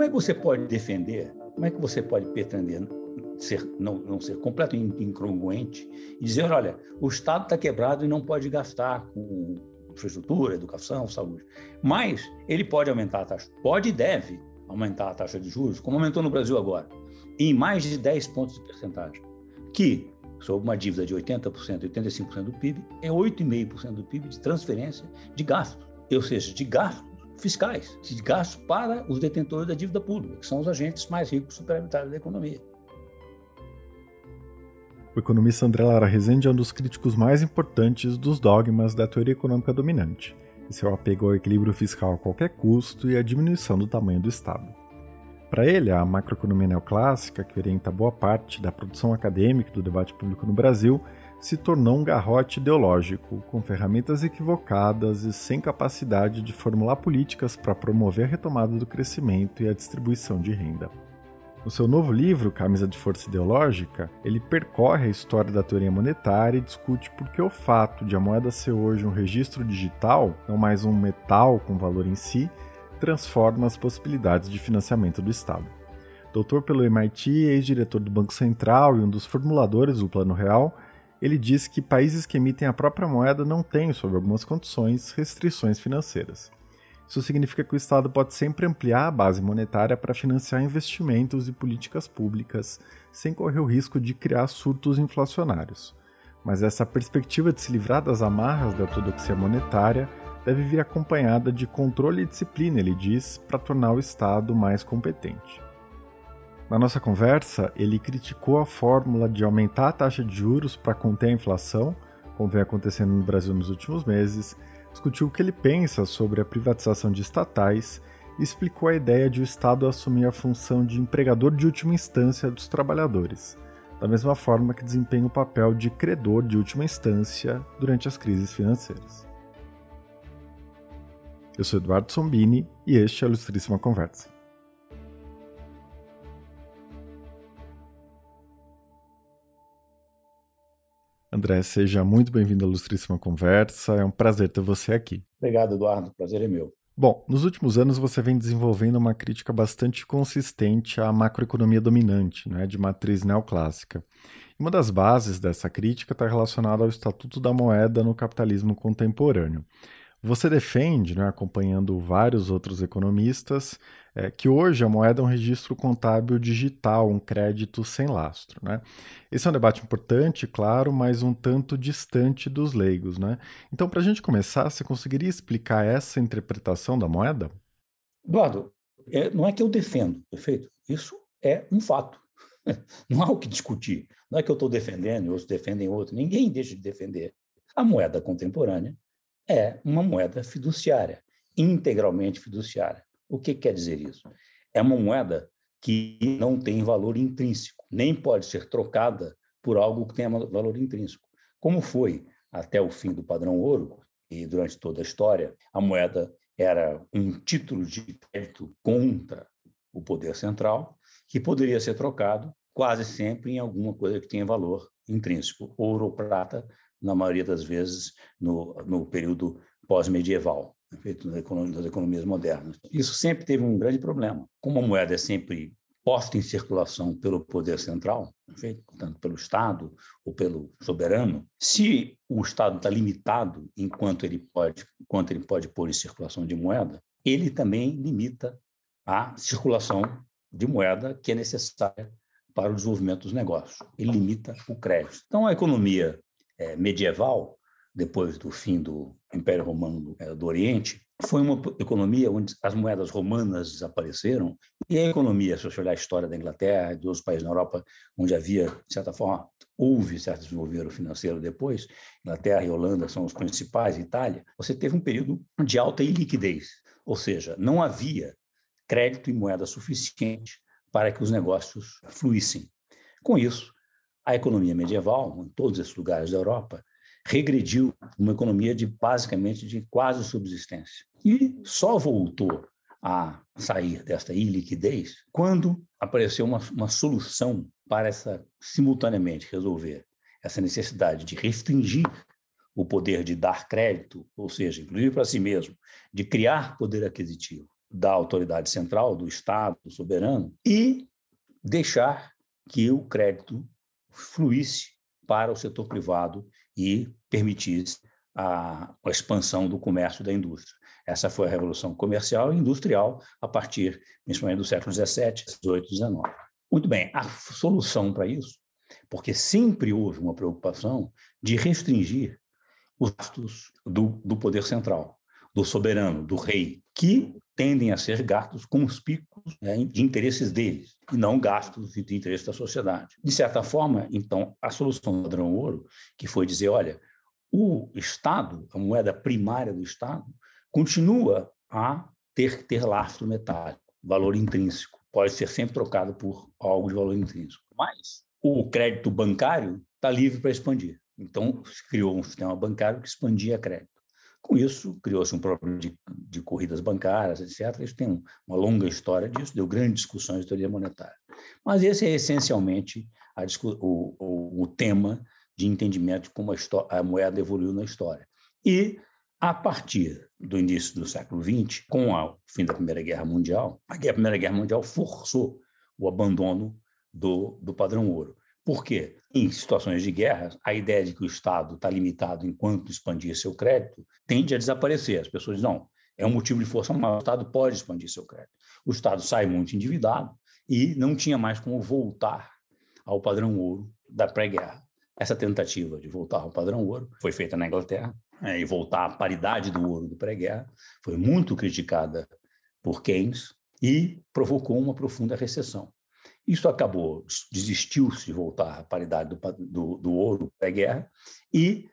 Como é que você pode defender, como é que você pode pretender ser, não, não ser completamente incongruente e dizer, olha, o Estado está quebrado e não pode gastar com infraestrutura, educação, saúde. Mas ele pode aumentar a taxa, pode e deve aumentar a taxa de juros, como aumentou no Brasil agora, em mais de 10 pontos de percentagem, que, sob uma dívida de 80%, 85% do PIB, é 8,5% do PIB de transferência de gastos, ou seja, de gastos fiscais, de gastos para os detentores da dívida pública, que são os agentes mais ricos superavitários da economia. O economista André Lara Rezende é um dos críticos mais importantes dos dogmas da teoria econômica dominante, e seu apego ao equilíbrio fiscal a qualquer custo e a diminuição do tamanho do Estado. Para ele, a macroeconomia neoclássica, que orienta boa parte da produção acadêmica do debate público no Brasil, se tornou um garrote ideológico, com ferramentas equivocadas e sem capacidade de formular políticas para promover a retomada do crescimento e a distribuição de renda. No seu novo livro, Camisa de Força Ideológica, ele percorre a história da teoria monetária e discute por que o fato de a moeda ser hoje um registro digital, não mais um metal com valor em si, transforma as possibilidades de financiamento do Estado. Doutor pelo MIT, ex-diretor do Banco Central e um dos formuladores do Plano Real, ele diz que países que emitem a própria moeda não têm, sob algumas condições, restrições financeiras. Isso significa que o Estado pode sempre ampliar a base monetária para financiar investimentos e políticas públicas, sem correr o risco de criar surtos inflacionários. Mas essa perspectiva de se livrar das amarras da ortodoxia monetária deve vir acompanhada de controle e disciplina, ele diz, para tornar o Estado mais competente. Na nossa conversa, ele criticou a fórmula de aumentar a taxa de juros para conter a inflação, como vem acontecendo no Brasil nos últimos meses, discutiu o que ele pensa sobre a privatização de estatais e explicou a ideia de o Estado assumir a função de empregador de última instância dos trabalhadores, da mesma forma que desempenha o papel de credor de última instância durante as crises financeiras. Eu sou Eduardo Sombini e este é a Ilustríssima Conversa. André, seja muito bem-vindo à Ilustríssima Conversa. É um prazer ter você aqui. Obrigado, Eduardo. Prazer é meu. Bom, nos últimos anos você vem desenvolvendo uma crítica bastante consistente à macroeconomia dominante, né, de matriz neoclássica. Uma das bases dessa crítica está relacionada ao Estatuto da Moeda no capitalismo contemporâneo. Você defende, né, acompanhando vários outros economistas, é, que hoje a moeda é um registro contábil digital, um crédito sem lastro. Né? Esse é um debate importante, claro, mas um tanto distante dos leigos. Né? Então, para a gente começar, você conseguiria explicar essa interpretação da moeda? Eduardo, é, não é que eu defendo, perfeito? Isso é um fato. Não há o que discutir. Não é que eu estou defendendo outros defendem outro. Ninguém deixa de defender. A moeda contemporânea é uma moeda fiduciária, integralmente fiduciária. O que quer dizer isso? É uma moeda que não tem valor intrínseco, nem pode ser trocada por algo que tenha valor intrínseco. Como foi até o fim do padrão ouro, e durante toda a história, a moeda era um título de crédito contra o poder central, que poderia ser trocado quase sempre em alguma coisa que tenha valor intrínseco, ouro ou prata, na maioria das vezes, no, no período pós-medieval, feito das economias modernas. Isso sempre teve um grande problema. Como a moeda é sempre posta em circulação pelo poder central, feito, portanto, pelo Estado ou pelo soberano, se o Estado está limitado enquanto ele pode, enquanto ele pode pôr em circulação de moeda, ele também limita a circulação de moeda que é necessária para o desenvolvimento dos negócios. Ele limita o crédito. Então, a economia é, medieval, depois do fim do Império Romano é, do Oriente, foi uma economia onde as moedas romanas desapareceram e a economia, se você olhar a história da Inglaterra e dos outros países na Europa, onde havia, de certa forma, houve certo desenvolvimento financeiro depois, Inglaterra e Holanda são os principais, Itália, você teve um período de alta iliquidez, ou seja, não havia crédito e moeda suficiente para que os negócios fluíssem. Com isso, a economia medieval, em todos esses lugares da Europa, regrediu uma economia de basicamente de quase subsistência. E só voltou a sair desta iliquidez quando apareceu uma, uma solução para essa simultaneamente resolver essa necessidade de restringir o poder de dar crédito, ou seja, inclusive para si mesmo, de criar poder aquisitivo da autoridade central, do Estado do soberano, e deixar que o crédito fluísse para o setor privado e permitisse a, a expansão do comércio da indústria. Essa foi a revolução comercial e industrial a partir, principalmente do século XVII, XVIII, XIX. Muito bem, a solução para isso, porque sempre houve uma preocupação de restringir os gastos do, do poder central, do soberano, do rei, que tendem a ser gastos com os picos né, de interesses deles, e não gastos de interesse da sociedade. De certa forma, então, a solução do padrão ouro, que foi dizer, olha, o Estado, a moeda primária do Estado, continua a ter que ter lastro metálico, valor intrínseco. Pode ser sempre trocado por algo de valor intrínseco. Mas o crédito bancário está livre para expandir. Então, criou um sistema bancário que expandia crédito. Com isso, criou-se um problema de, de, corridas bancárias, etc. Isso tem uma longa história disso, deu grandes discussões de teoria monetária. Mas esse é essencialmente a, o, o, o, tema de entendimento de como a, a moeda evoluiu na história. E a partir do início do século XX, com o fim da Primeira Guerra Mundial, a Primeira Guerra Mundial forçou o abandono do, do padrão ouro. Por quê? Em situações de guerra, a ideia de que o Estado está limitado enquanto expandir seu crédito tende a desaparecer. As pessoas dizem, não, é um motivo de força maior, o Estado pode expandir seu crédito. O Estado sai muito endividado e não tinha mais como voltar ao padrão ouro da pré-guerra. Essa tentativa de voltar ao padrão ouro foi feita na Inglaterra, é, e voltar à paridade do ouro do pré-guerra, foi muito criticada por Keynes e provocou uma profunda recessão. Isso acabou, desistiu-se de voltar à paridade do, do, do ouro pré-guerra e,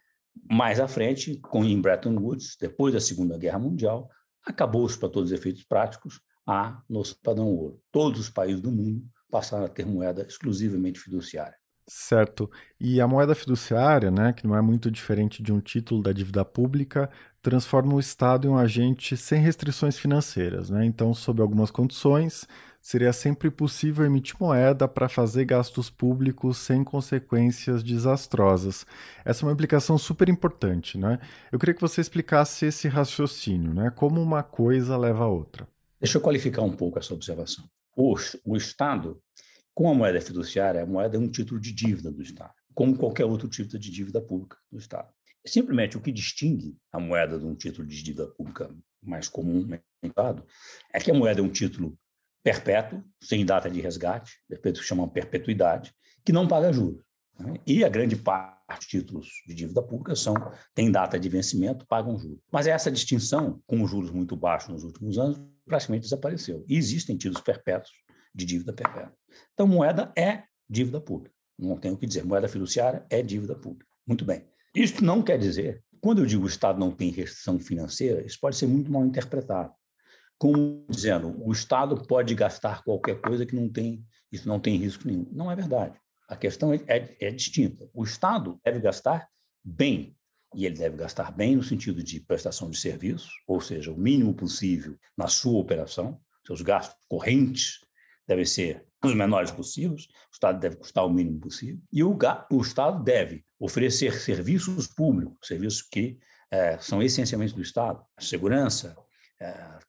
mais à frente, com em Bretton Woods, depois da Segunda Guerra Mundial, acabou-se, para todos os efeitos práticos, a nosso padrão ouro. Todos os países do mundo passaram a ter moeda exclusivamente fiduciária. Certo. E a moeda fiduciária, né, que não é muito diferente de um título da dívida pública, transforma o Estado em um agente sem restrições financeiras. Né? Então, sob algumas condições, seria sempre possível emitir moeda para fazer gastos públicos sem consequências desastrosas. Essa é uma implicação super importante. Né? Eu queria que você explicasse esse raciocínio, né? como uma coisa leva a outra. Deixa eu qualificar um pouco essa observação. O, o Estado com a moeda fiduciária, a moeda é um título de dívida do Estado, como qualquer outro título de dívida pública do Estado. Simplesmente o que distingue a moeda de um título de dívida pública mais comum é que a moeda é um título perpétuo, sem data de resgate, perpétuo que chamam perpetuidade, que não paga juros. Né? E a grande parte dos títulos de dívida pública são têm data de vencimento, pagam juros. Mas essa distinção, com os juros muito baixos nos últimos anos, praticamente desapareceu. E existem títulos perpétuos de dívida perpétua. Então, moeda é dívida pública. Não tenho o que dizer. Moeda fiduciária é dívida pública. Muito bem. Isso não quer dizer, quando eu digo o Estado não tem restrição financeira, isso pode ser muito mal interpretado. Como dizendo, o Estado pode gastar qualquer coisa que não tem, isso não tem risco nenhum. Não é verdade. A questão é, é, é distinta. O Estado deve gastar bem, e ele deve gastar bem no sentido de prestação de serviços, ou seja, o mínimo possível na sua operação, seus gastos correntes devem ser os menores possíveis, o Estado deve custar o mínimo possível, e o, o Estado deve oferecer serviços públicos, serviços que é, são essencialmente do Estado, segurança,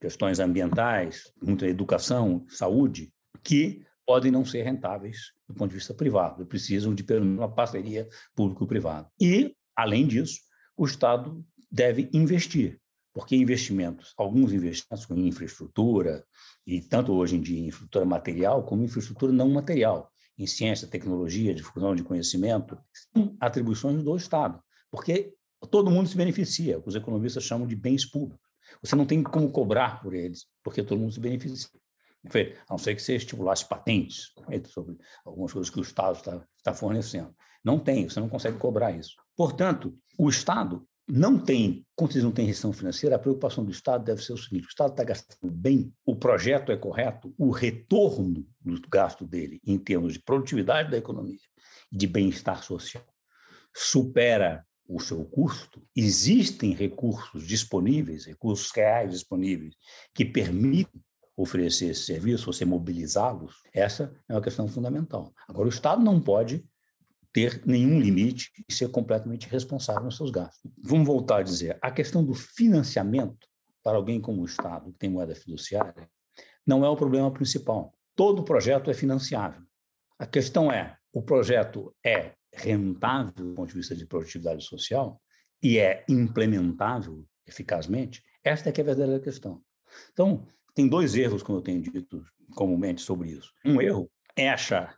questões ambientais, muita educação, saúde, que podem não ser rentáveis do ponto de vista privado, precisam de pelo menos uma parceria público-privada. E, além disso, o Estado deve investir porque investimentos, alguns investimentos em infraestrutura, e tanto hoje em dia em infraestrutura material como infraestrutura não material, em ciência, tecnologia, difusão de conhecimento, são atribuições do Estado, porque todo mundo se beneficia, os economistas chamam de bens públicos. Você não tem como cobrar por eles, porque todo mundo se beneficia. A não ser que você estimulasse patentes sobre algumas coisas que o Estado está, está fornecendo. Não tem, você não consegue cobrar isso. Portanto, o Estado não tem, quando eles não têm restrição financeira, a preocupação do Estado deve ser o seguinte: o Estado está gastando bem, o projeto é correto, o retorno do gasto dele, em termos de produtividade da economia e de bem-estar social, supera o seu custo, existem recursos disponíveis, recursos reais disponíveis, que permitem oferecer esse serviço, você mobilizá-los, essa é uma questão fundamental. Agora, o Estado não pode ter nenhum limite e ser completamente responsável nos seus gastos. Vamos voltar a dizer, a questão do financiamento para alguém como o Estado, que tem moeda fiduciária, não é o problema principal. Todo projeto é financiável. A questão é: o projeto é rentável do ponto de vista de produtividade social e é implementável eficazmente? Esta é que é a verdadeira questão. Então, tem dois erros, como eu tenho dito comumente sobre isso. Um erro é achar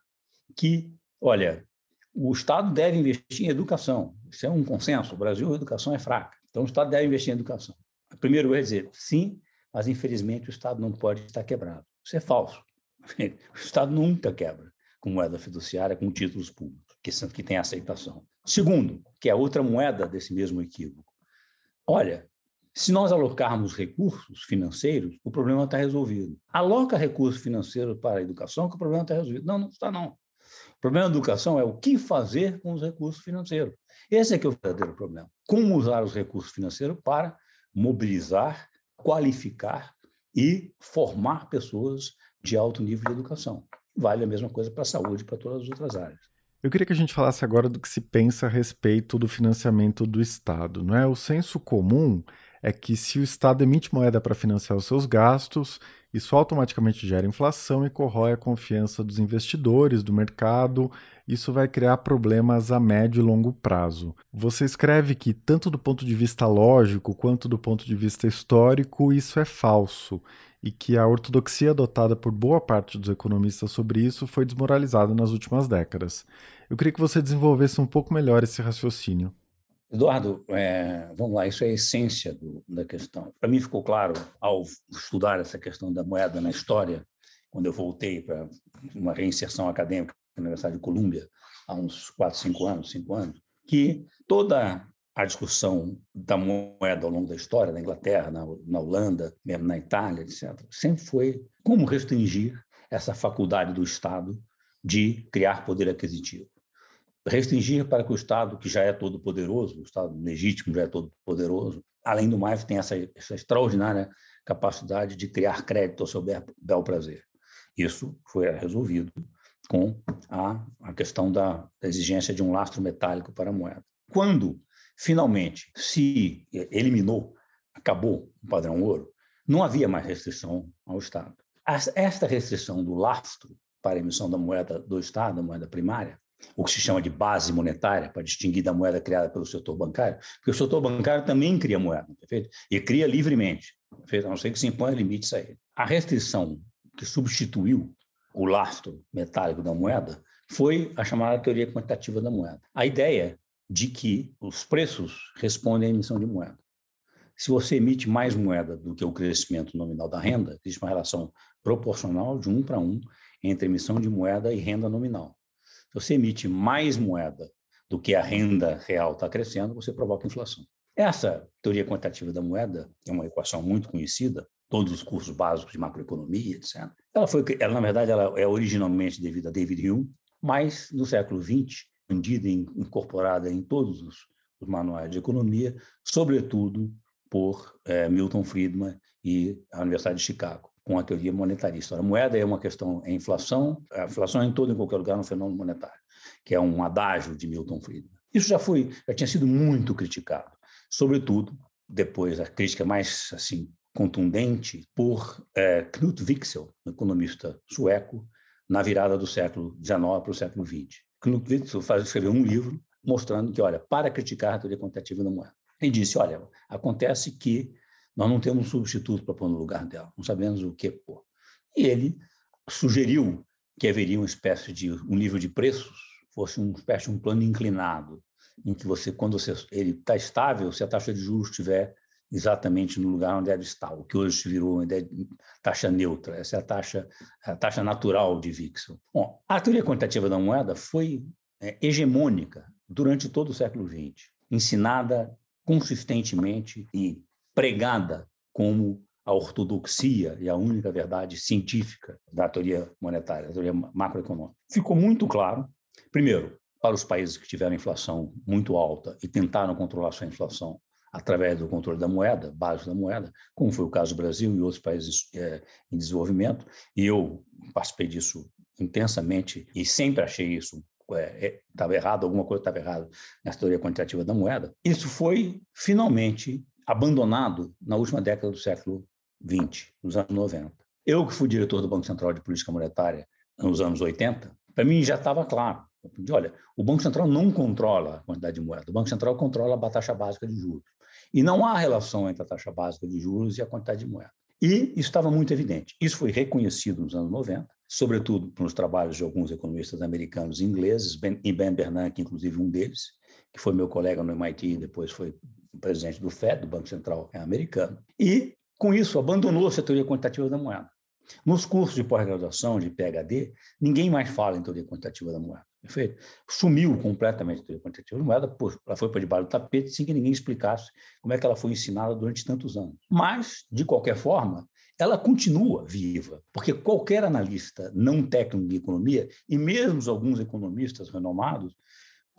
que, olha, o Estado deve investir em educação. Isso é um consenso. O Brasil, a educação é fraca. Então, o Estado deve investir em educação. O primeiro erro é dizer, sim, mas infelizmente o Estado não pode estar quebrado. Isso é falso. O Estado nunca quebra com moeda fiduciária, com títulos públicos, que, que tem aceitação. Segundo, que é outra moeda desse mesmo equívoco. Olha, se nós alocarmos recursos financeiros, o problema está resolvido. Aloca recursos financeiros para a educação, que o problema está resolvido. Não, não está, não. O problema da educação é o que fazer com os recursos financeiros. Esse é que é o verdadeiro problema. Como usar os recursos financeiros para mobilizar, qualificar e formar pessoas de alto nível de educação. Vale a mesma coisa para a saúde e para todas as outras áreas. Eu queria que a gente falasse agora do que se pensa a respeito do financiamento do Estado. Não é? O senso comum é que se o Estado emite moeda para financiar os seus gastos, isso automaticamente gera inflação e corrói a confiança dos investidores, do mercado. Isso vai criar problemas a médio e longo prazo. Você escreve que, tanto do ponto de vista lógico quanto do ponto de vista histórico, isso é falso e que a ortodoxia adotada por boa parte dos economistas sobre isso foi desmoralizada nas últimas décadas. Eu queria que você desenvolvesse um pouco melhor esse raciocínio. Eduardo, é, vamos lá, isso é a essência do, da questão. Para mim ficou claro, ao estudar essa questão da moeda na história, quando eu voltei para uma reinserção acadêmica na Universidade de Colômbia, há uns 4, 5 anos, 5 anos, que toda a discussão da moeda ao longo da história, na Inglaterra, na, na Holanda, mesmo na Itália, etc., sempre foi como restringir essa faculdade do Estado de criar poder aquisitivo restringir para que o Estado, que já é todo poderoso, o Estado legítimo já é todo poderoso, além do mais, tem essa, essa extraordinária capacidade de criar crédito ao seu bel prazer. Isso foi resolvido com a, a questão da, da exigência de um lastro metálico para a moeda. Quando, finalmente, se eliminou, acabou o padrão ouro, não havia mais restrição ao Estado. Esta restrição do lastro para a emissão da moeda do Estado, da moeda primária, o que se chama de base monetária, para distinguir da moeda criada pelo setor bancário, porque o setor bancário também cria moeda, perfeito? E cria livremente, perfeito? a não ser que se imponha limites a ele. A restrição que substituiu o lastro metálico da moeda foi a chamada teoria quantitativa da moeda. A ideia de que os preços respondem à emissão de moeda. Se você emite mais moeda do que o crescimento nominal da renda, existe uma relação proporcional de um para um entre emissão de moeda e renda nominal. Você emite mais moeda do que a renda real está crescendo, você provoca inflação. Essa teoria quantitativa da moeda é uma equação muito conhecida, todos os cursos básicos de macroeconomia, etc. Ela foi, ela na verdade, ela é originalmente devida a David Hume, mas no século XX, vendida e incorporada em todos os, os, manuais de economia, sobretudo por é, Milton Friedman e a Universidade de Chicago com a teoria monetarista. A moeda é uma questão, é inflação, a inflação é em todo em qualquer lugar é um fenômeno monetário, que é um adágio de Milton Friedman. Isso já foi, já tinha sido muito criticado, sobretudo depois a crítica mais assim contundente por é, Knut Wicksell, um economista sueco, na virada do século XIX para o século XX. Knut Wicksell faz, escreveu um livro mostrando que, olha, para criticar a teoria quantitativa da moeda. Ele disse, olha, acontece que nós não temos um substituto para pôr no lugar dela, não sabemos o que pôr. E ele sugeriu que haveria uma espécie de um nível de preços, fosse uma espécie de um plano inclinado, em que você, quando você, ele está estável, se a taxa de juros estiver exatamente no lugar onde deve estar, o que hoje virou uma ideia de taxa neutra, essa é a taxa, a taxa natural de Vixel. Bom, a teoria quantitativa da moeda foi é, hegemônica durante todo o século XX, ensinada consistentemente e pregada como a ortodoxia e a única verdade científica da teoria monetária, da teoria macroeconômica. Ficou muito claro, primeiro, para os países que tiveram inflação muito alta e tentaram controlar sua inflação através do controle da moeda, base da moeda, como foi o caso do Brasil e outros países é, em desenvolvimento, e eu participei disso intensamente e sempre achei isso estava é, é, errado, alguma coisa estava errada nessa teoria quantitativa da moeda. Isso foi finalmente abandonado na última década do século XX, nos anos 90. Eu, que fui diretor do Banco Central de Política Monetária nos anos 80, para mim já estava claro. Olha, o Banco Central não controla a quantidade de moeda, o Banco Central controla a taxa básica de juros. E não há relação entre a taxa básica de juros e a quantidade de moeda. E isso estava muito evidente. Isso foi reconhecido nos anos 90, sobretudo nos trabalhos de alguns economistas americanos e ingleses, ben, e Ben Bernanke, inclusive um deles, que foi meu colega no MIT e depois foi presidente do FED, do Banco Central americano. E, com isso, abandonou-se a teoria quantitativa da moeda. Nos cursos de pós-graduação, de PhD, ninguém mais fala em teoria quantitativa da moeda. Perfeito? Sumiu completamente a teoria quantitativa da moeda, ela foi para debaixo do tapete sem que ninguém explicasse como é que ela foi ensinada durante tantos anos. Mas, de qualquer forma, ela continua viva, porque qualquer analista não técnico de economia, e mesmo alguns economistas renomados,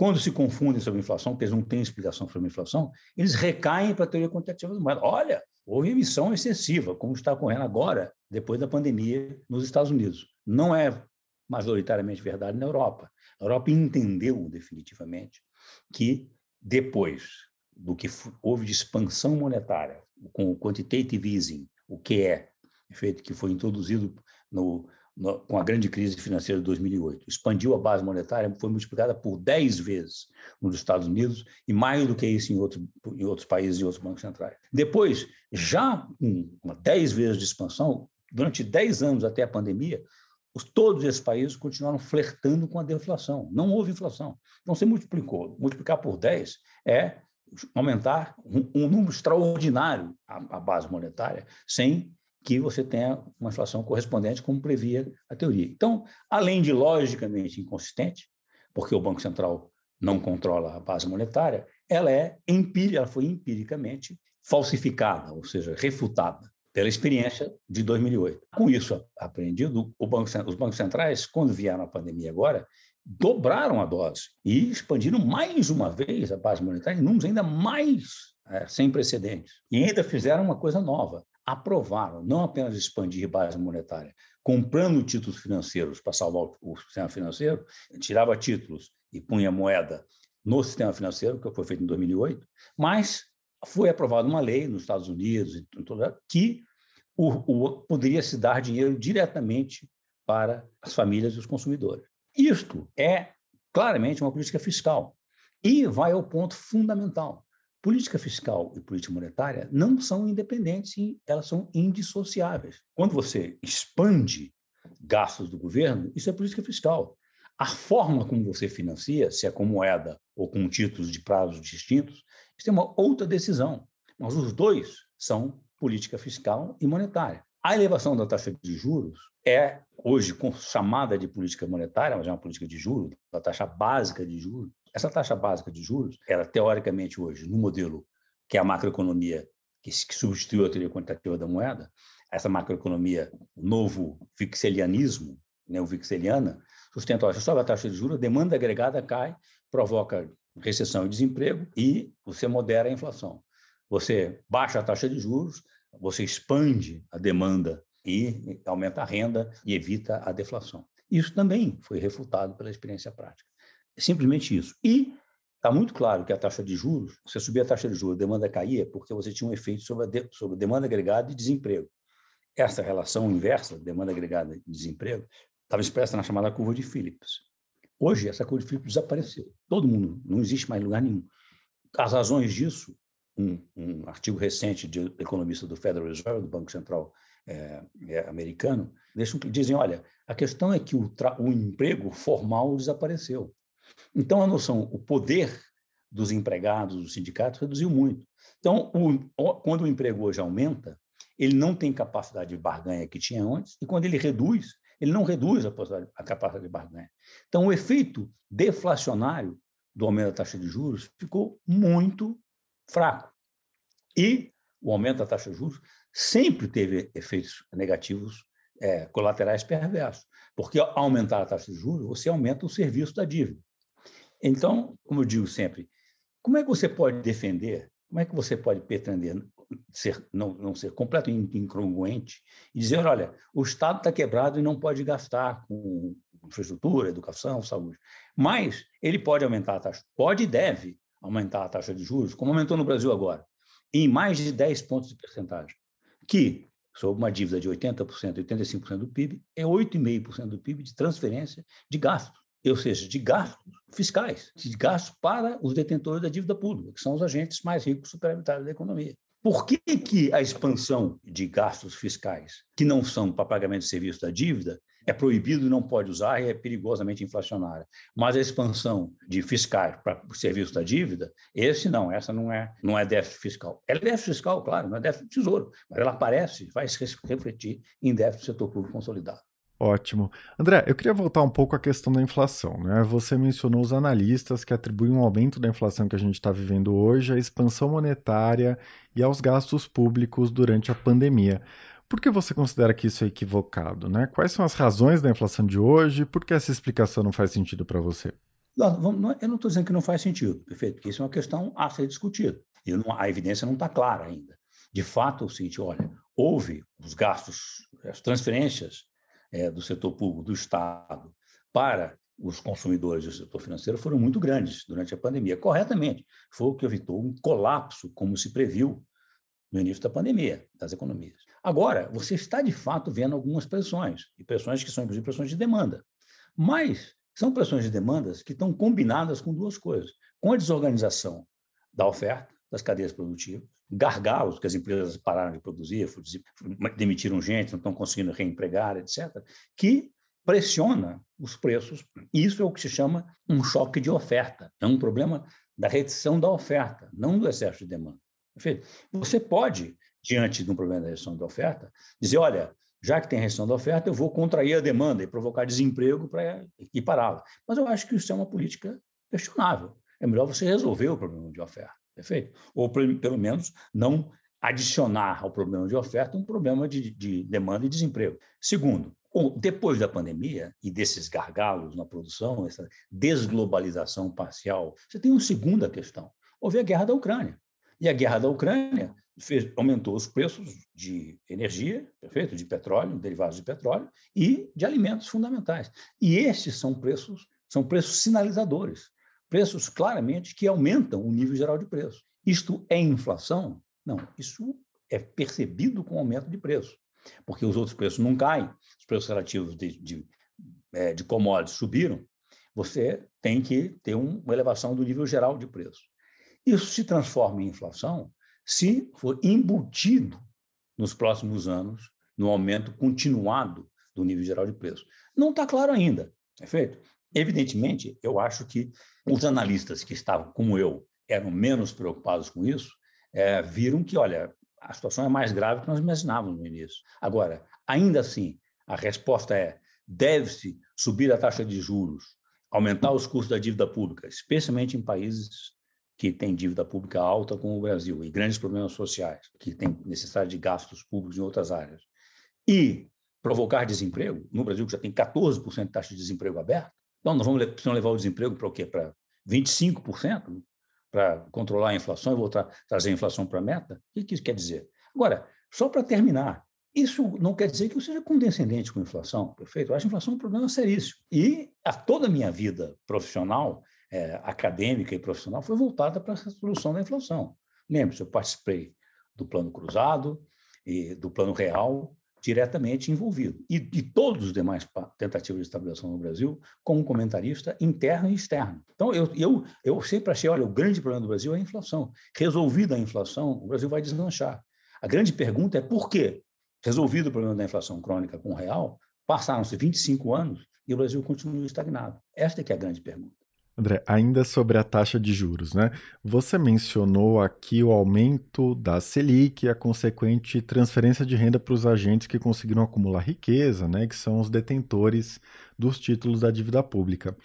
quando se confundem sobre inflação, porque eles não têm explicação sobre inflação, eles recaem para a teoria quantitativa da moeda. Olha, houve emissão excessiva, como está ocorrendo agora, depois da pandemia, nos Estados Unidos. Não é majoritariamente verdade na Europa. A Europa entendeu definitivamente que depois do que houve de expansão monetária, com o quantitative easing, o que é efeito que foi introduzido no, no, com a grande crise financeira de 2008, expandiu a base monetária, foi multiplicada por 10 vezes nos Estados Unidos e mais do que isso em, outro, em outros países e outros bancos centrais. Depois, já com 10 vezes de expansão, durante 10 anos até a pandemia, os, todos esses países continuaram flertando com a deflação. Não houve inflação. Então, você multiplicou. Multiplicar por 10 é aumentar um, um número extraordinário a, a base monetária, sem que você tenha uma inflação correspondente, como previa a teoria. Então, além de logicamente inconsistente, porque o Banco Central não controla a base monetária, ela é empírica, ela foi empiricamente falsificada, ou seja, refutada pela experiência de 2008. Com isso aprendido, banco, os bancos centrais, quando vieram a pandemia agora, dobraram a dose e expandiram mais uma vez a base monetária em números ainda mais é, sem precedentes. E ainda fizeram uma coisa nova. Aprovaram não apenas expandir base monetária, comprando títulos financeiros para salvar o sistema financeiro, tirava títulos e punha moeda no sistema financeiro, que foi feito em 2008, mas foi aprovada uma lei nos Estados Unidos que o, o, poderia se dar dinheiro diretamente para as famílias e os consumidores. Isto é claramente uma política fiscal. E vai ao ponto fundamental. Política fiscal e política monetária não são independentes, elas são indissociáveis. Quando você expande gastos do governo, isso é política fiscal. A forma como você financia, se é com moeda ou com títulos de prazos distintos, isso é uma outra decisão. Mas os dois são política fiscal e monetária. A elevação da taxa de juros é, hoje, chamada de política monetária, mas é uma política de juros, a taxa básica de juros. Essa taxa básica de juros, ela teoricamente hoje, no modelo que é a macroeconomia que, que substituiu a teoria quantitativa da moeda, essa macroeconomia, o novo vixelianismo, né, o vixeliana, sustenta, olha, sobe a taxa de juros, a demanda agregada cai, provoca recessão e desemprego e você modera a inflação. Você baixa a taxa de juros, você expande a demanda e aumenta a renda e evita a deflação. Isso também foi refutado pela experiência prática. É simplesmente isso. E está muito claro que a taxa de juros, você subir a taxa de juros, a demanda caía, porque você tinha um efeito sobre a, de, sobre demanda agregada e desemprego. Essa relação inversa, demanda agregada e desemprego, estava expressa na chamada curva de Phillips. Hoje, essa curva de Phillips desapareceu. Todo mundo, não existe mais lugar nenhum. As razões disso, um, um artigo recente de economista do Federal Reserve, do Banco Central é, é, americano, deixam, dizem, olha, a questão é que o, o emprego formal desapareceu. Então, a noção, o poder dos empregados, dos sindicatos, reduziu muito. Então, o, quando o emprego hoje aumenta, ele não tem capacidade de barganha que tinha antes, e quando ele reduz, ele não reduz a, a capacidade de barganha. Então, o efeito deflacionário do aumento da taxa de juros ficou muito fraco. E o aumento da taxa de juros sempre teve efeitos negativos é, colaterais perversos, porque ao aumentar a taxa de juros, você aumenta o serviço da dívida. Então, como eu digo sempre, como é que você pode defender, como é que você pode pretender ser, não, não ser completamente incongruente e dizer, olha, o Estado está quebrado e não pode gastar com infraestrutura, educação, saúde. Mas ele pode aumentar a taxa, pode e deve aumentar a taxa de juros, como aumentou no Brasil agora. em mais de 10 pontos de percentagem, que, sob uma dívida de 80%, 85% do PIB, é 8,5% do PIB de transferência de gastos, ou seja, de gastos fiscais, de gastos para os detentores da dívida pública, que são os agentes mais ricos superavitários da economia. Por que, que a expansão de gastos fiscais, que não são para pagamento de serviço da dívida, é proibido não pode usar e é perigosamente inflacionária. Mas a expansão de fiscais para o serviço da dívida, esse não, essa não é, não é déficit fiscal. É déficit fiscal, claro, não é déficit do tesouro, mas ela aparece, vai se refletir em déficit do setor público consolidado. Ótimo. André, eu queria voltar um pouco à questão da inflação. Né? Você mencionou os analistas que atribuem um aumento da inflação que a gente está vivendo hoje à expansão monetária e aos gastos públicos durante a pandemia. Por que você considera que isso é equivocado? Né? Quais são as razões da inflação de hoje? Por que essa explicação não faz sentido para você? Não, eu não estou dizendo que não faz sentido, perfeito, porque isso é uma questão a ser discutida. Não, a evidência não está clara ainda. De fato, é o seguinte: olha, houve os gastos, as transferências é, do setor público, do Estado, para os consumidores do setor financeiro foram muito grandes durante a pandemia. Corretamente, foi o que evitou um colapso, como se previu no início da pandemia, das economias. Agora, você está de fato vendo algumas pressões, e pressões que são, inclusive, pressões de demanda. Mas são pressões de demandas que estão combinadas com duas coisas: com a desorganização da oferta, das cadeias produtivas, gargalos que as empresas pararam de produzir, demitiram gente, não estão conseguindo reempregar, etc., que pressiona os preços. Isso é o que se chama um choque de oferta. É um problema da redução da oferta, não do excesso de demanda. Você pode, diante de um problema da redução da oferta, dizer, olha, já que tem redução da oferta, eu vou contrair a demanda e provocar desemprego para equipará-la. Mas eu acho que isso é uma política questionável. É melhor você resolver o problema de oferta. Perfeito? Ou, pelo menos, não adicionar ao problema de oferta um problema de, de demanda e desemprego. Segundo, depois da pandemia e desses gargalos na produção, essa desglobalização parcial, você tem uma segunda questão. Houve a guerra da Ucrânia. E a guerra da Ucrânia fez, aumentou os preços de energia, perfeito? de petróleo, derivados de petróleo, e de alimentos fundamentais. E esses são preços, são preços sinalizadores preços claramente que aumentam o nível geral de preço. Isto é inflação? Não, isso é percebido com aumento de preço, porque os outros preços não caem, os preços relativos de, de, é, de commodities subiram, você tem que ter uma elevação do nível geral de preço. Isso se transforma em inflação se for embutido nos próximos anos no aumento continuado do nível geral de preço. Não está claro ainda, é feito? Evidentemente, eu acho que os analistas que estavam, como eu, eram menos preocupados com isso, é, viram que, olha, a situação é mais grave do que nós imaginávamos no início. Agora, ainda assim, a resposta é: deve-se subir a taxa de juros, aumentar os custos da dívida pública, especialmente em países que têm dívida pública alta, como o Brasil, e grandes problemas sociais, que têm necessidade de gastos públicos em outras áreas. E provocar desemprego, no Brasil, que já tem 14% de taxa de desemprego aberta, então, nós vamos precisamos levar o desemprego para o quê? Para 25%? Para controlar a inflação e voltar trazer a inflação para a meta? O que, isso quer dizer? Agora, só para terminar, isso não quer dizer que eu seja condescendente com a inflação, perfeito? Eu acho a inflação um problema seríssimo. E a toda a minha vida profissional, é, acadêmica e profissional, foi voltada para essa solução da inflação. Lembre-se, eu participei do Plano Cruzado e do Plano Real, diretamente envolvido. E todos os demais tentativas de estabilização no Brasil, como comentarista interno e externo. Então, eu, eu, eu sempre achei, olha, o grande problema do Brasil é a inflação. Resolvida a inflação, o Brasil vai deslanchar. A grande pergunta é por quê? Resolvido o problema da inflação crônica com o real, passaram-se 25 anos e o Brasil continua estagnado. Esta é que é a grande pergunta. André, ainda sobre a taxa de juros, né? Você mencionou aqui o aumento da Selic e a consequente transferência de renda para os agentes que conseguiram acumular riqueza, né? Que são os detentores dos títulos da dívida pública.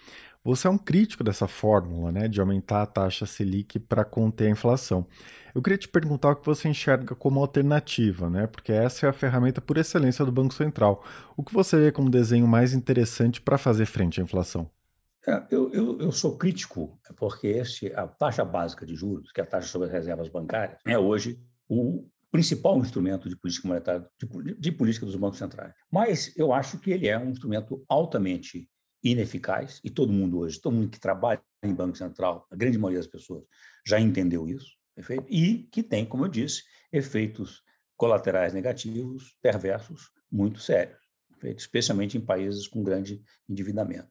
Você é um crítico dessa fórmula, né? De aumentar a taxa Selic para conter a inflação. Eu queria te perguntar o que você enxerga como alternativa, né? Porque essa é a ferramenta por excelência do Banco Central. O que você vê como desenho mais interessante para fazer frente à inflação? É, eu, eu, eu, sou crítico, porque esse, a taxa básica de juros, que é a taxa sobre as reservas bancárias, é hoje o principal instrumento de política monetária, de, de política dos bancos centrais. Mas eu acho que ele é um instrumento altamente ineficaz, e todo mundo hoje, todo mundo que trabalha em Banco Central, a grande maioria das pessoas, já entendeu isso. perfeito? e que tem, como eu disse, efeitos colaterais negativos, perversos, muito sérios? Especialmente em países com grande endividamento.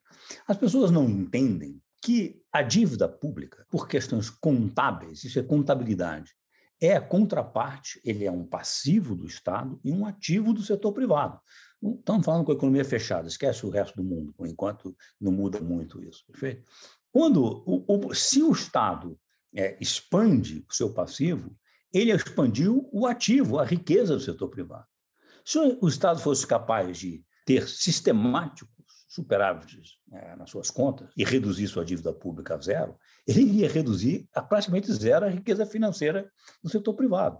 As pessoas não entendem que a dívida pública, por questões contábeis, isso é contabilidade, é a contraparte, ele é um passivo do Estado e um ativo do setor privado. Estamos falando com a economia fechada, esquece o resto do mundo, por enquanto não muda muito isso, perfeito? Quando, o, o, se o Estado é, expande o seu passivo, ele expandiu o ativo, a riqueza do setor privado. Se o Estado fosse capaz de ter sistemáticos superávites é, nas suas contas e reduzir sua dívida pública a zero, ele iria reduzir a praticamente zero a riqueza financeira do setor privado.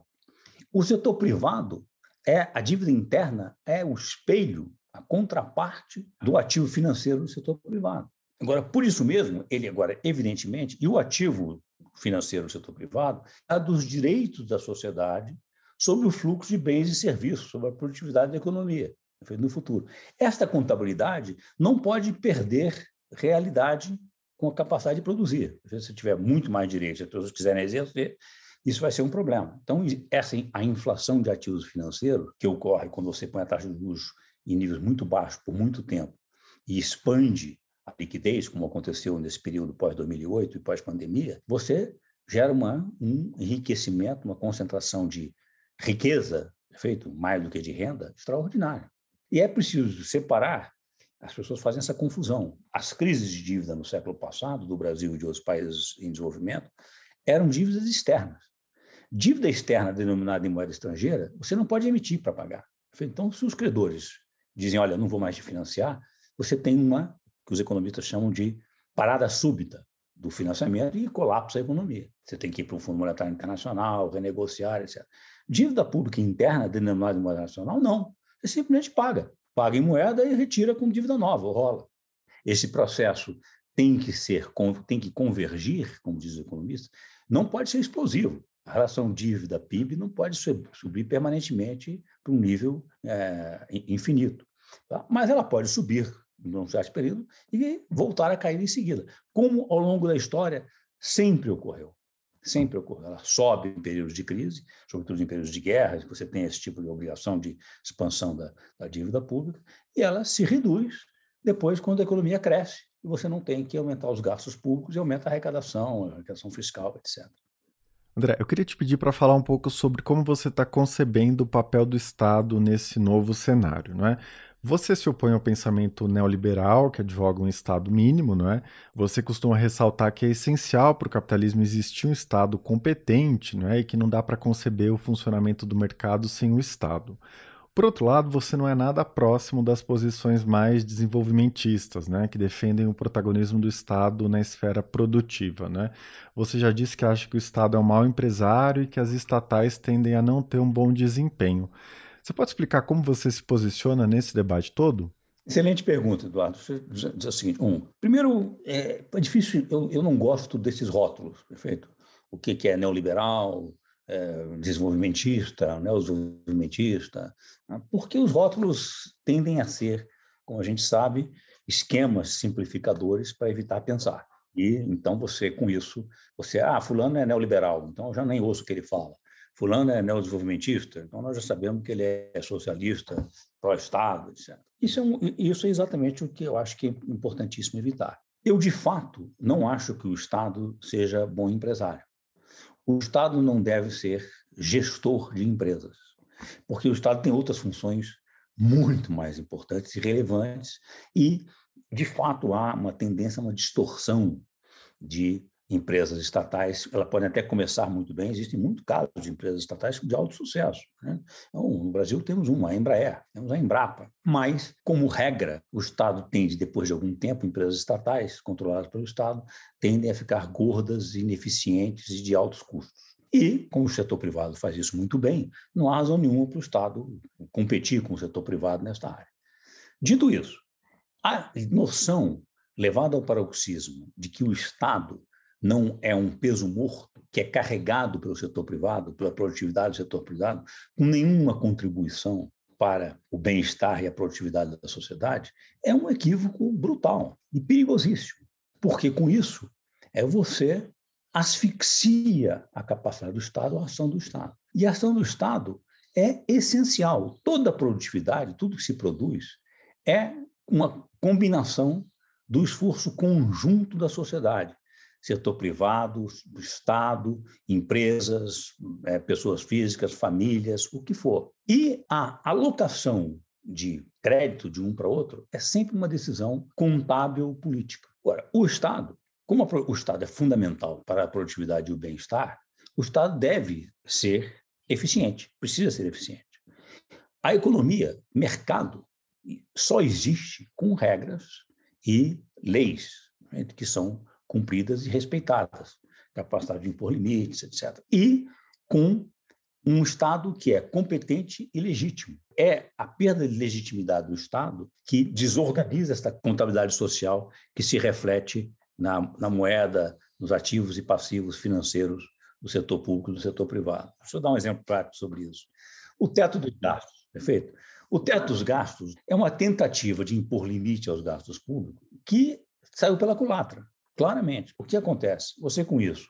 O setor privado é a dívida interna é o espelho, a contraparte do ativo financeiro do setor privado. Agora, por isso mesmo, ele agora, evidentemente, e o ativo financeiro do setor privado é dos direitos da sociedade sobre o fluxo de bens e serviços, sobre a produtividade da economia no futuro. Esta contabilidade não pode perder realidade com a capacidade de produzir. Se tiver muito mais direitos, se as pessoas quiserem exercer, isso vai ser um problema. Então, essa a inflação de ativos financeiros que ocorre quando você põe a taxa de juros em níveis muito baixos por muito tempo e expande a liquidez, como aconteceu nesse período pós-2008 e pós-pandemia, você gera uma, um enriquecimento, uma concentração de riqueza, feito mais do que de renda, extraordinária. E é preciso separar, as pessoas fazem essa confusão. As crises de dívida no século passado, do Brasil e de outros países em desenvolvimento, eram dívidas externas. Dívida externa denominada em moeda estrangeira, você não pode emitir para pagar. Então, se os credores dizem, olha, não vou mais te financiar, você tem uma que os economistas chamam de parada súbita do financiamento e colapso da economia. Você tem que ir para o Fundo Monetário Internacional, renegociar, etc. Dívida pública interna denominada em moeda nacional, não. Você simplesmente paga. Paga em moeda e retira com dívida nova, rola. Esse processo tem que ser, tem que convergir, como diz o economista, não pode ser explosivo. A relação dívida-PIB não pode subir permanentemente para um nível é, infinito. Tá? Mas ela pode subir num certo período e voltar a cair em seguida, como ao longo da história sempre ocorreu. Sempre ocorreu. Ela sobe em períodos de crise, sobretudo em períodos de guerra, você tem esse tipo de obrigação de expansão da, da dívida pública, e ela se reduz depois quando a economia cresce e você não tem que aumentar os gastos públicos e aumenta a arrecadação, a arrecadação fiscal, etc. André, eu queria te pedir para falar um pouco sobre como você está concebendo o papel do Estado nesse novo cenário, não é? Você se opõe ao pensamento neoliberal, que advoga um Estado mínimo, não é? Você costuma ressaltar que é essencial para o capitalismo existir um Estado competente, não é? E que não dá para conceber o funcionamento do mercado sem o Estado. Por outro lado, você não é nada próximo das posições mais desenvolvimentistas, né, que defendem o protagonismo do Estado na esfera produtiva. Né? Você já disse que acha que o Estado é um mau empresário e que as estatais tendem a não ter um bom desempenho. Você pode explicar como você se posiciona nesse debate todo? Excelente pergunta, Eduardo. Você diz o seguinte: um, primeiro, é, é difícil, eu, eu não gosto desses rótulos, perfeito? O que, que é neoliberal, é, desenvolvimentista, neodesenvolvimentista, né? porque os rótulos tendem a ser, como a gente sabe, esquemas simplificadores para evitar pensar. E então você, com isso, você, ah, fulano é neoliberal, então eu já nem ouço o que ele fala. Fulano é neodesenvolvimentista, então nós já sabemos que ele é socialista, pró-Estado, etc. Isso é, um, isso é exatamente o que eu acho que é importantíssimo evitar. Eu, de fato, não acho que o Estado seja bom empresário. O Estado não deve ser gestor de empresas, porque o Estado tem outras funções muito mais importantes e relevantes, e, de fato, há uma tendência uma distorção de empresas estatais, ela pode até começar muito bem, existem muitos casos de empresas estatais de alto sucesso. Né? Então, no Brasil temos uma, a Embraer, temos a Embrapa, mas, como regra, o Estado tende, depois de algum tempo, empresas estatais controladas pelo Estado, tendem a ficar gordas, ineficientes e de altos custos. E, como o setor privado faz isso muito bem, não há razão nenhuma para o Estado competir com o setor privado nesta área. Dito isso, a noção levada ao paroxismo de que o Estado não é um peso morto que é carregado pelo setor privado, pela produtividade do setor privado, com nenhuma contribuição para o bem-estar e a produtividade da sociedade, é um equívoco brutal e perigosíssimo. Porque com isso é você asfixia a capacidade do Estado, a ação do Estado. E a ação do Estado é essencial. Toda a produtividade, tudo que se produz, é uma combinação do esforço conjunto da sociedade. Setor privado, Estado, empresas, é, pessoas físicas, famílias, o que for. E a alocação de crédito de um para outro é sempre uma decisão contábil política. Agora, o Estado, como o Estado é fundamental para a produtividade e o bem-estar, o Estado deve ser eficiente, precisa ser eficiente. A economia, mercado, só existe com regras e leis né, que são cumpridas e respeitadas, capacidade de impor limites, etc. E com um Estado que é competente e legítimo. É a perda de legitimidade do Estado que desorganiza essa contabilidade social que se reflete na, na moeda, nos ativos e passivos financeiros do setor público e do setor privado. Deixa eu dar um exemplo prático sobre isso. O teto dos gastos, perfeito? O teto dos gastos é uma tentativa de impor limite aos gastos públicos que saiu pela culatra, claramente. O que acontece? Você, com isso,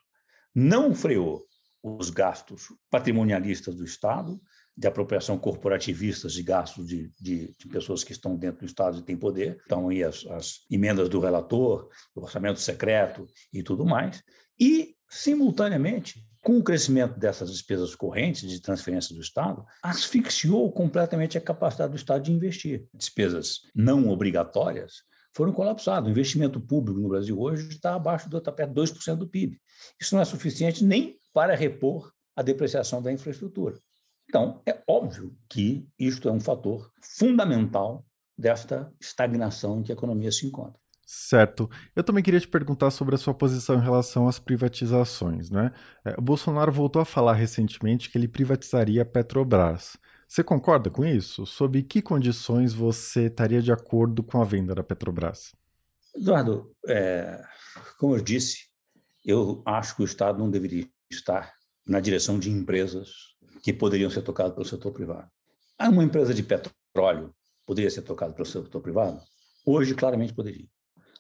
não freou os gastos patrimonialistas do Estado, de apropriação corporativistas de gastos de, de, de, pessoas que estão dentro do Estado e têm poder. Então, aí as, as emendas do relator, o orçamento secreto e tudo mais. E, simultaneamente, com o crescimento dessas despesas correntes de transferência do Estado, asfixiou completamente a capacidade do Estado de investir. Despesas não obrigatórias foram colapsadas. O investimento público no Brasil hoje está abaixo do, está perto de 2% do PIB. Isso não é suficiente nem para repor a depreciação da infraestrutura. Então, é óbvio que isto é um fator fundamental desta estagnação em que a economia se encontra. Certo. Eu também queria te perguntar sobre a sua posição em relação às privatizações. Né? O Bolsonaro voltou a falar recentemente que ele privatizaria a Petrobras. Você concorda com isso? Sob que condições você estaria de acordo com a venda da Petrobras? Eduardo, é, como eu disse, eu acho que o Estado não deveria estar na direção de empresas que poderiam ser tocadas pelo setor privado. Ah, uma empresa de petróleo poderia ser tocada pelo setor privado? Hoje, claramente poderia.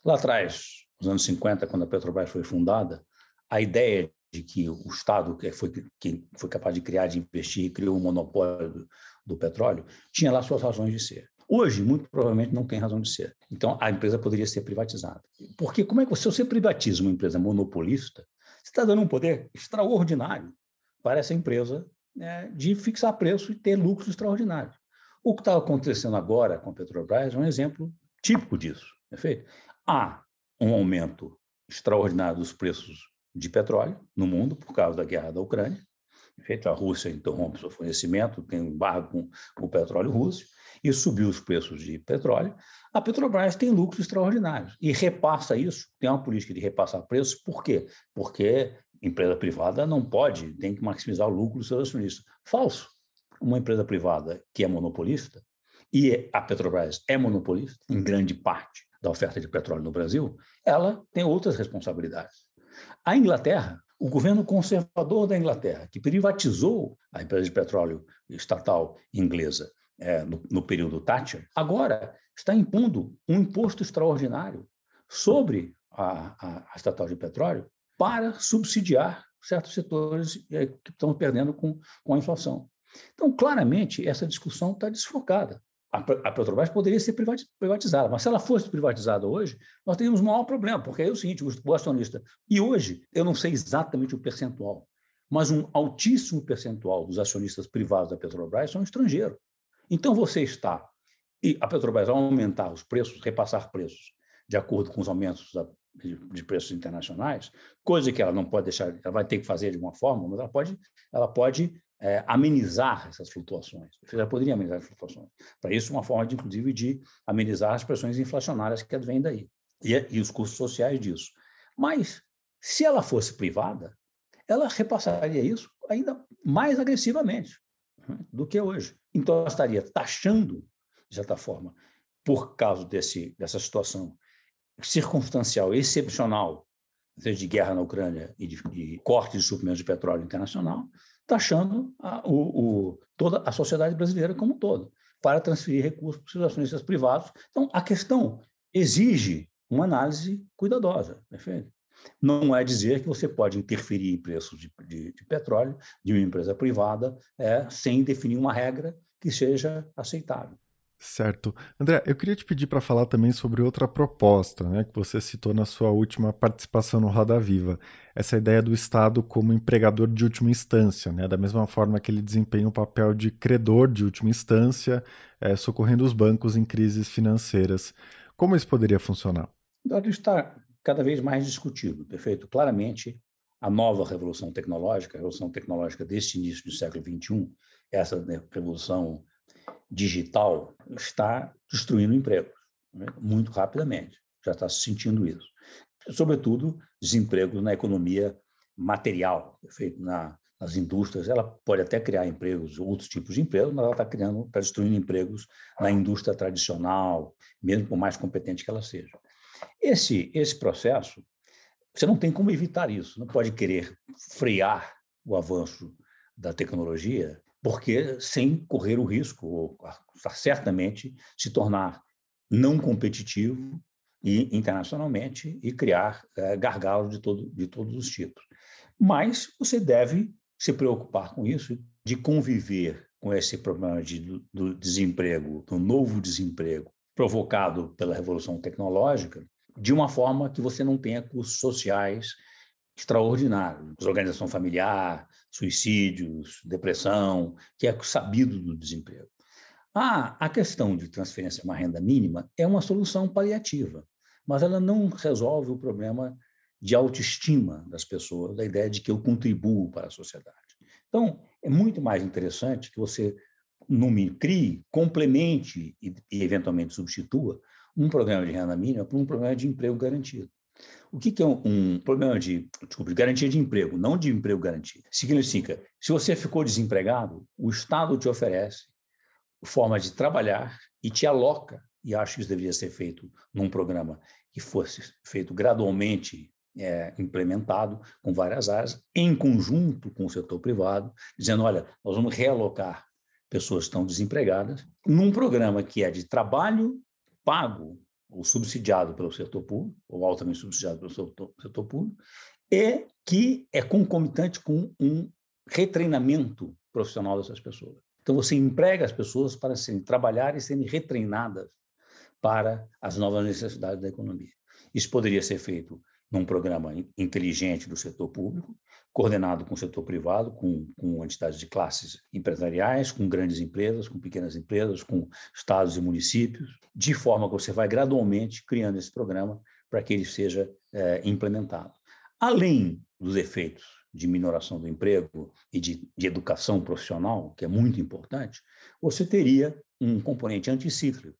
Lá atrás, nos anos 50, quando a Petrobras foi fundada, a ideia de que o Estado, que foi, que foi capaz de criar, de investir, criou um monopólio do, do petróleo, tinha lá suas razões de ser. Hoje, muito provavelmente, não tem razão de ser. Então, a empresa poderia ser privatizada. Porque como é que se você privatiza uma empresa monopolista, você está dando um poder extraordinário para essa empresa né, de fixar preço e ter lucros extraordinários. O que está acontecendo agora com a Petrobras é um exemplo típico disso. Perfeito? Há um aumento extraordinário dos preços de petróleo no mundo por causa da guerra da Ucrânia. Perfeito? A Rússia interrompe seu fornecimento, tem um embargo com o petróleo russo e subiu os preços de petróleo. A Petrobras tem lucros extraordinários e repassa isso, tem uma política de repassar preços, por quê? Porque empresa privada não pode, tem que maximizar o lucro dos seus acionistas. Falso. Uma empresa privada que é monopolista, e a Petrobras é monopolista em grande parte da oferta de petróleo no Brasil, ela tem outras responsabilidades. A Inglaterra, o governo conservador da Inglaterra, que privatizou a empresa de petróleo estatal inglesa é, no, no período Thatcher, agora está impondo um imposto extraordinário sobre a, a, a estatal de petróleo para subsidiar certos setores é, que estão perdendo com, com a inflação. Então, claramente, essa discussão está desfocada. A, Petrobras poderia ser privatizada, mas se ela fosse privatizada hoje, nós teríamos um maior problema, porque é o seguinte, o acionista... E hoje, eu não sei exatamente o percentual, mas um altíssimo percentual dos acionistas privados da Petrobras são estrangeiros. Então, você está... E a Petrobras, ao aumentar os preços, repassar preços de acordo com os aumentos de, de, preços internacionais, coisa que ela não pode deixar, ela vai ter que fazer de alguma forma, mas ela pode, ela pode é, amenizar essas flutuações. Ela poderia amenizar as flutuações. Para isso, uma forma, de, inclusive, de amenizar as pressões inflacionárias que advêm daí e, e os custos sociais disso. Mas, se ela fosse privada, ela repassaria isso ainda mais agressivamente né, do que hoje. Então, ela estaria taxando, de certa forma, por causa desse, dessa situação circunstancial, excepcional, de guerra na Ucrânia e de, de corte de suprimentos de petróleo internacional, taxando a, o, o, toda a sociedade brasileira como um todo, para transferir recursos para os acionistas privados. Então, a questão exige uma análise cuidadosa, perfeito? Não é dizer que você pode interferir em preços de, de, de petróleo de uma empresa privada é, sem definir uma regra que seja aceitável. Certo. André, eu queria te pedir para falar também sobre outra proposta, né, que você citou na sua última participação no Roda Viva. Essa ideia do Estado como empregador de última instância, né, da mesma forma que ele desempenha o papel de credor de última instância, é, socorrendo os bancos em crises financeiras. Como isso poderia funcionar? Isso está cada vez mais discutido, perfeito? Claramente, a nova revolução tecnológica, a revolução tecnológica deste início do século XXI, essa né, revolução digital está destruindo empregos né? muito rapidamente. Já está se sentindo isso. Sobretudo, desemprego na economia material, feito na, nas indústrias. Ela pode até criar empregos, outros tipos de empregos, mas ela está criando, está destruindo empregos na indústria tradicional, mesmo por mais competente que ela seja. Esse, esse processo, você não tem como evitar isso. Não pode querer frear o avanço da tecnologia porque sem correr o risco, ou certamente se tornar não competitivo e internacionalmente e criar é, gargalos de, todo, de todos os tipos. Mas você deve se preocupar com isso, de conviver com esse problema de, do, desemprego, do novo desemprego provocado pela revolução tecnológica, de uma forma que você não tenha custos sociais extraordinário. Desorganização familiar, suicídios, depressão, que é sabido do desemprego. Ah, a questão de transferência de uma renda mínima é uma solução paliativa, mas ela não resolve o problema de autoestima das pessoas, da ideia de que eu contribuo para a sociedade. Então, é muito mais interessante que você nome, crie, complemente e, e eventualmente substitua um programa de renda mínima por um programa de emprego garantido. O que, que é um, um, problema de, desculpa, de garantia de emprego, não de emprego garantido? Significa, se você ficou desempregado, o Estado te oferece forma de trabalhar e te aloca, e acho que isso deveria ser feito num programa que fosse feito gradualmente é, implementado com várias áreas, em conjunto com o setor privado, dizendo, olha, nós vamos realocar pessoas que estão desempregadas num programa que é de trabalho pago ou subsidiado pelo setor público, ou altamente subsidiado pelo setor, setor público, e que é concomitante com um retreinamento profissional dessas pessoas. Então, você emprega as pessoas para serem, trabalhar e serem retreinadas para as novas necessidades da economia. Isso poderia ser feito num programa inteligente do setor público, coordenado com o setor privado, com, com entidades de classes empresariais, com grandes empresas, com pequenas empresas, com estados e municípios, de forma que você vai gradualmente criando esse programa para que ele seja é, implementado. Além dos efeitos de minoração do emprego e de, de educação profissional, que é muito importante, você teria um componente anticíclico,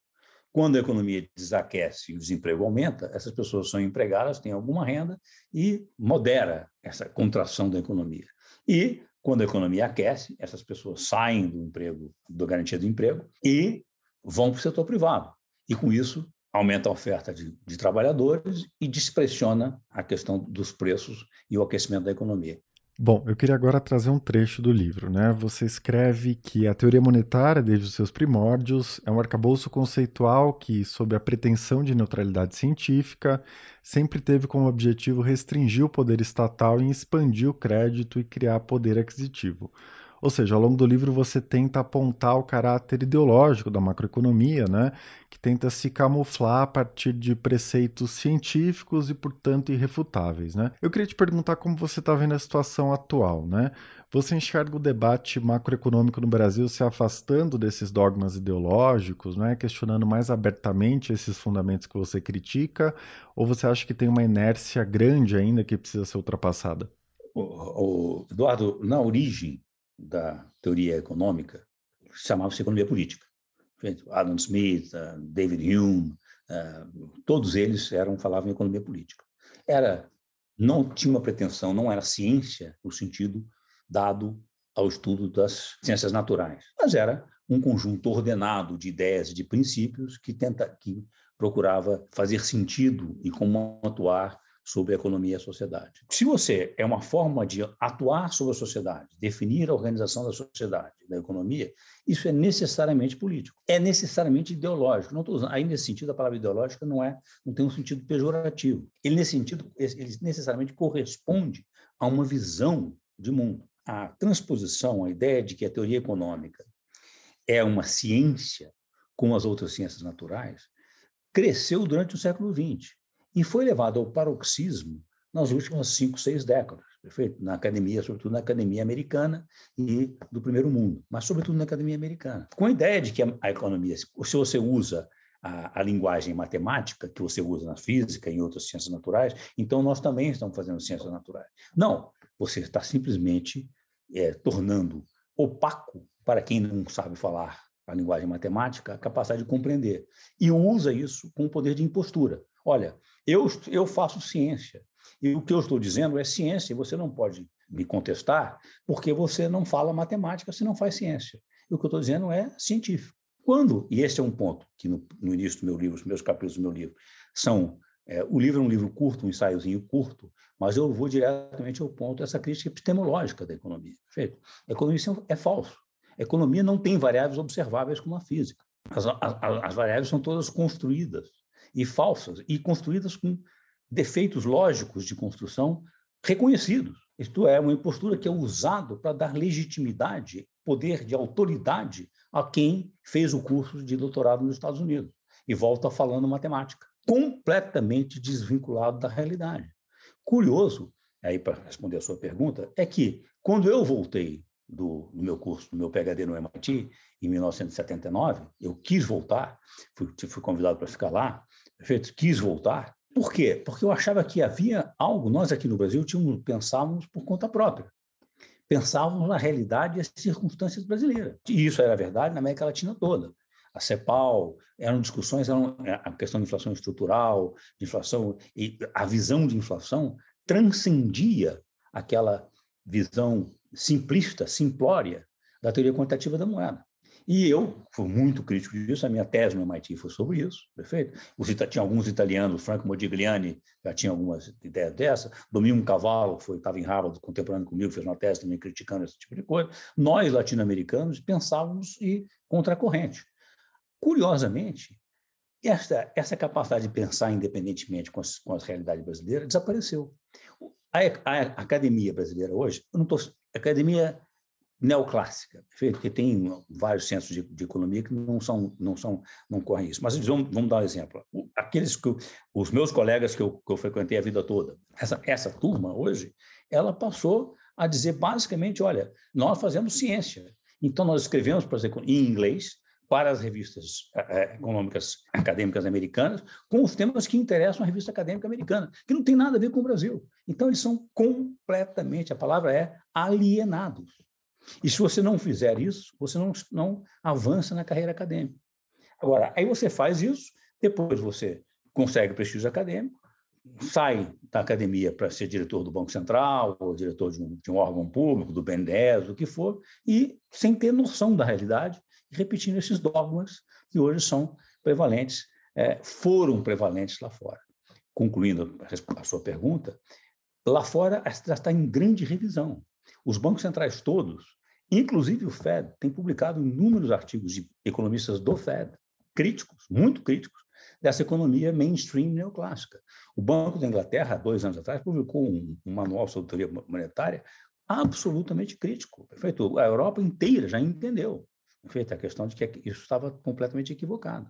quando a economia desaquece e o desemprego aumenta, essas pessoas são empregadas, têm alguma renda e modera essa contração da economia. E quando a economia aquece, essas pessoas saem do emprego, da garantia do emprego e vão para o setor privado. E com isso aumenta a oferta de, de trabalhadores e despressiona a questão dos preços e o aquecimento da economia. Bom, eu queria agora trazer um trecho do livro. Né? Você escreve que a teoria monetária, desde os seus primórdios, é um arcabouço conceitual que, sob a pretensão de neutralidade científica, sempre teve como objetivo restringir o poder estatal e expandir o crédito e criar poder aquisitivo. Ou seja, ao longo do livro você tenta apontar o caráter ideológico da macroeconomia, né, que tenta se camuflar a partir de preceitos científicos e, portanto, irrefutáveis. Né? Eu queria te perguntar como você está vendo a situação atual. Né? Você enxerga o debate macroeconômico no Brasil se afastando desses dogmas ideológicos, né, questionando mais abertamente esses fundamentos que você critica, ou você acha que tem uma inércia grande ainda que precisa ser ultrapassada? O, o Eduardo, na origem da teoria econômica chamava-se economia política. Adam Smith, eh, David Hume, eh, todos eles eram falavam em economia política. Era não tinha uma pretensão, não era ciência no sentido dado ao estudo das ciências naturais, mas era um conjunto ordenado de ideias e de princípios que tenta que procurava fazer sentido e como atuar sobre a economia e a sociedade. Se você é uma forma de atuar sobre a sociedade, definir a organização da sociedade, da economia, isso é necessariamente político, é necessariamente ideológico. Não estou usando, aí nesse sentido a palavra ideológica não é, não tem um sentido pejorativo. Ele nesse sentido, ele necessariamente corresponde a uma visão de mundo. A transposição, a ideia de que a teoria econômica é uma ciência como as outras ciências naturais, cresceu durante o século XX e foi levado ao paroxismo nas últimas cinco, seis décadas, perfeito? Na academia, sobretudo na academia americana e do primeiro mundo, mas sobretudo na academia americana. Com a ideia de que a, economia, se você usa a, a, linguagem matemática que você usa na física e em outras ciências naturais, então nós também estamos fazendo ciências naturais. Não, você está simplesmente é, tornando opaco para quem não sabe falar a linguagem matemática a capacidade de compreender e usa isso com o poder de impostura. Olha, eu, eu faço ciência. E o que eu estou dizendo é ciência, e você não pode me contestar, porque você não fala matemática se não faz ciência. E o que eu estou dizendo é científico. Quando, e esse é um ponto que no, no início do meu livro, os meus capítulos do meu livro, são. É, o livro é um livro curto, um ensaiozinho curto, mas eu vou diretamente ao ponto dessa crítica epistemológica da economia. Perfeito? A economia é falso. A economia não tem variáveis observáveis como a física. As, as, as variáveis são todas construídas e falsas, e construídas com defeitos lógicos de construção reconhecidos. Isto é, uma impostura que é usado para dar legitimidade, poder de autoridade a quem fez o curso de doutorado nos Estados Unidos e volta falando matemática, completamente desvinculado da realidade. Curioso, aí para responder a sua pergunta, é que quando eu voltei do, do, meu curso, do meu PhD no MIT, em 1979, eu quis voltar, fui, fui convidado para ficar lá? Quis voltar. Por quê? Porque eu achava que havia algo, nós aqui no Brasil tínhamos, pensávamos por conta própria. Pensávamos na realidade e as circunstâncias brasileiras. E isso era verdade na América Latina toda. A CEPAL, eram discussões, eram é, a questão de inflação estrutural, de inflação, e a visão de inflação transcendia aquela visão simplista, simplória da teoria quantitativa da moeda. E eu fui muito crítico disso, a minha tese no MIT foi sobre isso, perfeito? Os, tinha alguns italianos, Franco Modigliani já tinha algumas ideias dessa, Domingo Cavallo foi estava em Harvard, contemporâneo comigo, fez uma tese também criticando esse tipo de coisa. Nós, latino-americanos, pensávamos e contra a corrente. Curiosamente, essa, essa capacidade de pensar independentemente com as, com as realidades brasileiras desapareceu. A, a, a academia brasileira hoje, eu não academia neoclássica, porque tem vários centros de, de, economia que não são, não são, não correm isso. Mas vamos, vamos dar um exemplo. Aqueles que os meus colegas que eu, que eu frequentei a vida toda, essa, essa turma hoje, ela passou a dizer basicamente, olha, nós fazemos ciência. Então nós escrevemos, por exemplo, em inglês para as revistas é, econômicas acadêmicas americanas, com os temas que interessam a revista acadêmica americana, que não tem nada a ver com o Brasil. Então, eles são completamente, a palavra é alienados. E se você não fizer isso, você não, não avança na carreira acadêmica. Agora, aí você faz isso, depois você consegue prestígio acadêmico, sai da academia para ser diretor do Banco Central, ou diretor de um, de um órgão público, do BNDES, o que for, e sem ter noção da realidade, repetindo esses dogmas que hoje são prevalentes, é, foram prevalentes lá fora. Concluindo a sua pergunta, lá fora está em grande revisão. Os bancos centrais todos, inclusive o Fed, têm publicado inúmeros artigos de economistas do Fed, críticos, muito críticos, dessa economia mainstream neoclássica. O Banco da Inglaterra, dois anos atrás, publicou um, um manual sobre teoria monetária absolutamente crítico. Perfeito? A Europa inteira já entendeu feita a questão de que isso estava completamente equivocado.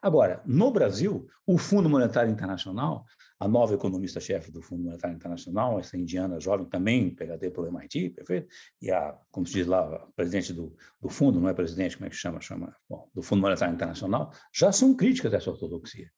Agora, no Brasil, o Fundo Monetário Internacional, a nova economista-chefe do Fundo Monetário Internacional, essa indiana jovem, também PhD pelo MIT, perfeito? E a, como se diz lá, presidente do, do fundo, não é presidente, como é que chama? chama bom, do Fundo Monetário Internacional, já são críticas dessa ortodoxia.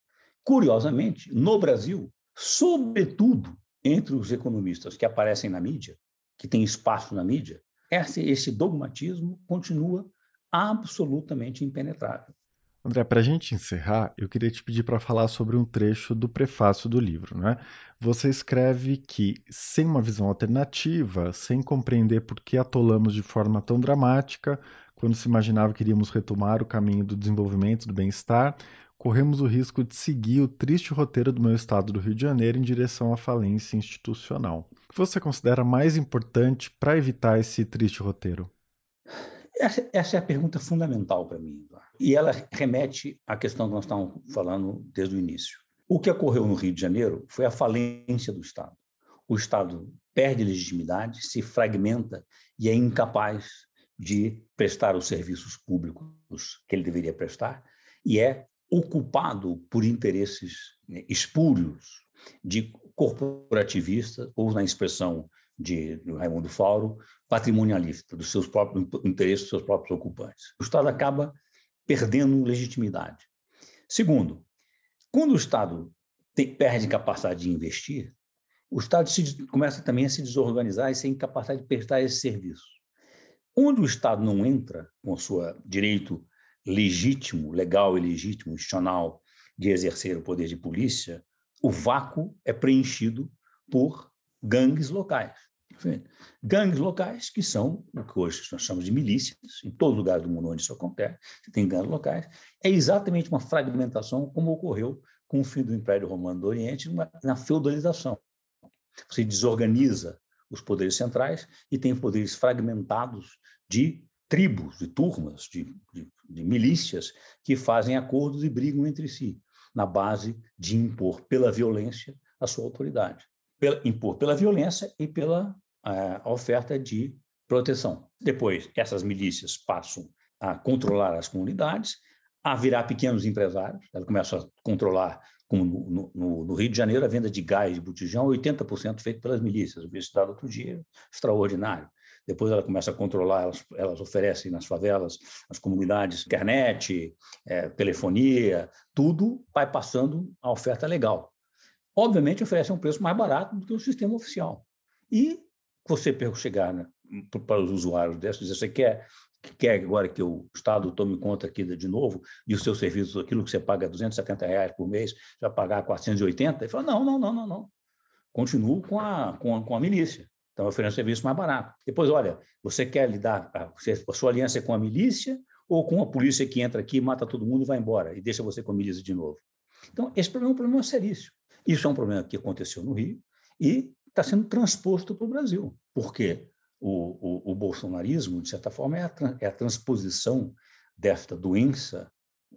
Curiosamente, no Brasil, sobretudo entre os economistas que aparecem na mídia, que têm espaço na mídia, esse, esse dogmatismo continua absolutamente impenetrável. André, para a gente encerrar, eu queria te pedir para falar sobre um trecho do prefácio do livro. Né? Você escreve que, sem uma visão alternativa, sem compreender por que atolamos de forma tão dramática, quando se imaginava que iríamos retomar o caminho do desenvolvimento do bem-estar, corremos o risco de seguir o triste roteiro do meu estado do Rio de Janeiro em direção à falência institucional. O que você considera mais importante para evitar esse triste roteiro? Essa, essa é a pergunta fundamental para mim, e ela remete à questão que nós estávamos falando desde o início. O que ocorreu no Rio de Janeiro foi a falência do Estado. O Estado perde legitimidade, se fragmenta e é incapaz de prestar os serviços públicos que ele deveria prestar e é ocupado por interesses né, espúrios de corporativista, ou na expressão de Raimundo Fauro, patrimonialista, dos seus próprios interesses dos seus próprios ocupantes. O Estado acaba perdendo legitimidade. Segundo, quando o Estado tem, perde capacidade de investir, o Estado se, começa também a se desorganizar e sem capacidade de prestar esse serviço. Onde o Estado não entra com o seu direito legítimo, legal e legítimo, institucional, de exercer o poder de polícia, o vácuo é preenchido por gangues locais. Gangues locais, que são o que hoje nós chamamos de milícias, em todo lugar do mundo onde isso acontece, tem gangues locais, é exatamente uma fragmentação como ocorreu com o fim do Império Romano do Oriente na feudalização. Você desorganiza os poderes centrais e tem poderes fragmentados de tribos, de turmas, de, de, de milícias que fazem acordos e brigam entre si, na base de impor pela violência a sua autoridade. Pela, impor pela violência e pela a, oferta de proteção. Depois, essas milícias passam a controlar as comunidades, a virar pequenos empresários, elas começam a controlar, como no, no, no, Rio de Janeiro, a venda de gás de botijão, 80% feito pelas milícias. Eu vi esse dado outro dia, extraordinário. Depois ela começa a controlar, elas, elas oferecem nas favelas, nas comunidades, internet, é, telefonia, tudo vai passando a oferta legal. Obviamente oferece um preço mais barato do que o sistema oficial. E você chegar né, para os usuários desses, dizer, você quer quer agora que o Estado tome conta aqui de novo e os seus serviços, aquilo que você paga 270 reais por mês, já pagar 480? Ele fala, não, não, não, não, não. Continuo com a, com a, com a milícia. Então, oferece um serviço mais barato. Depois, olha, você quer lidar, a sua aliança é com a milícia ou com a polícia que entra aqui, mata todo mundo e vai embora e deixa você com a milícia de novo? Então, esse problema é um problema seríssimo. Isso é um problema que aconteceu no Rio e está sendo transposto para o Brasil. Por quê? O, o, o, bolsonarismo, de certa forma, é a, é a transposição desta doença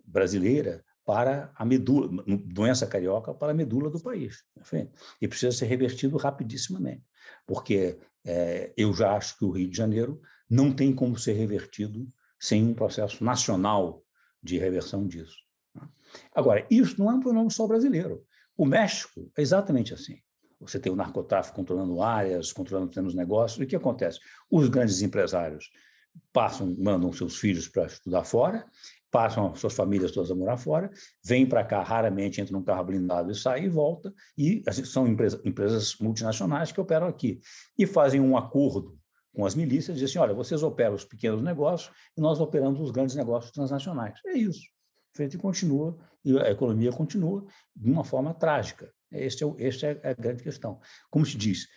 brasileira para a medula, doença carioca para a medula do país. Tá e precisa ser revertido rapidissimamente, porque é, eu já acho que o Rio de Janeiro não tem como ser revertido sem um processo nacional de reversão disso. Tá? Agora, isso não é um problema só brasileiro. O México é exatamente assim. Você tem o narcotráfico controlando áreas, controlando pequenos negócios. E o que acontece? Os grandes empresários passam, mandam seus filhos para estudar fora, passam suas famílias todas a morar fora, vêm para cá, raramente entram num carro blindado e saem e volta, e assim, são empresa, empresas multinacionais que operam aqui. E fazem um acordo com as milícias, dizem assim, olha, vocês operam os pequenos negócios e nós operamos os grandes negócios transnacionais. É isso. Feito e continua, e a economia continua de uma forma trágica. Este é, é a grande questão. Como se diz,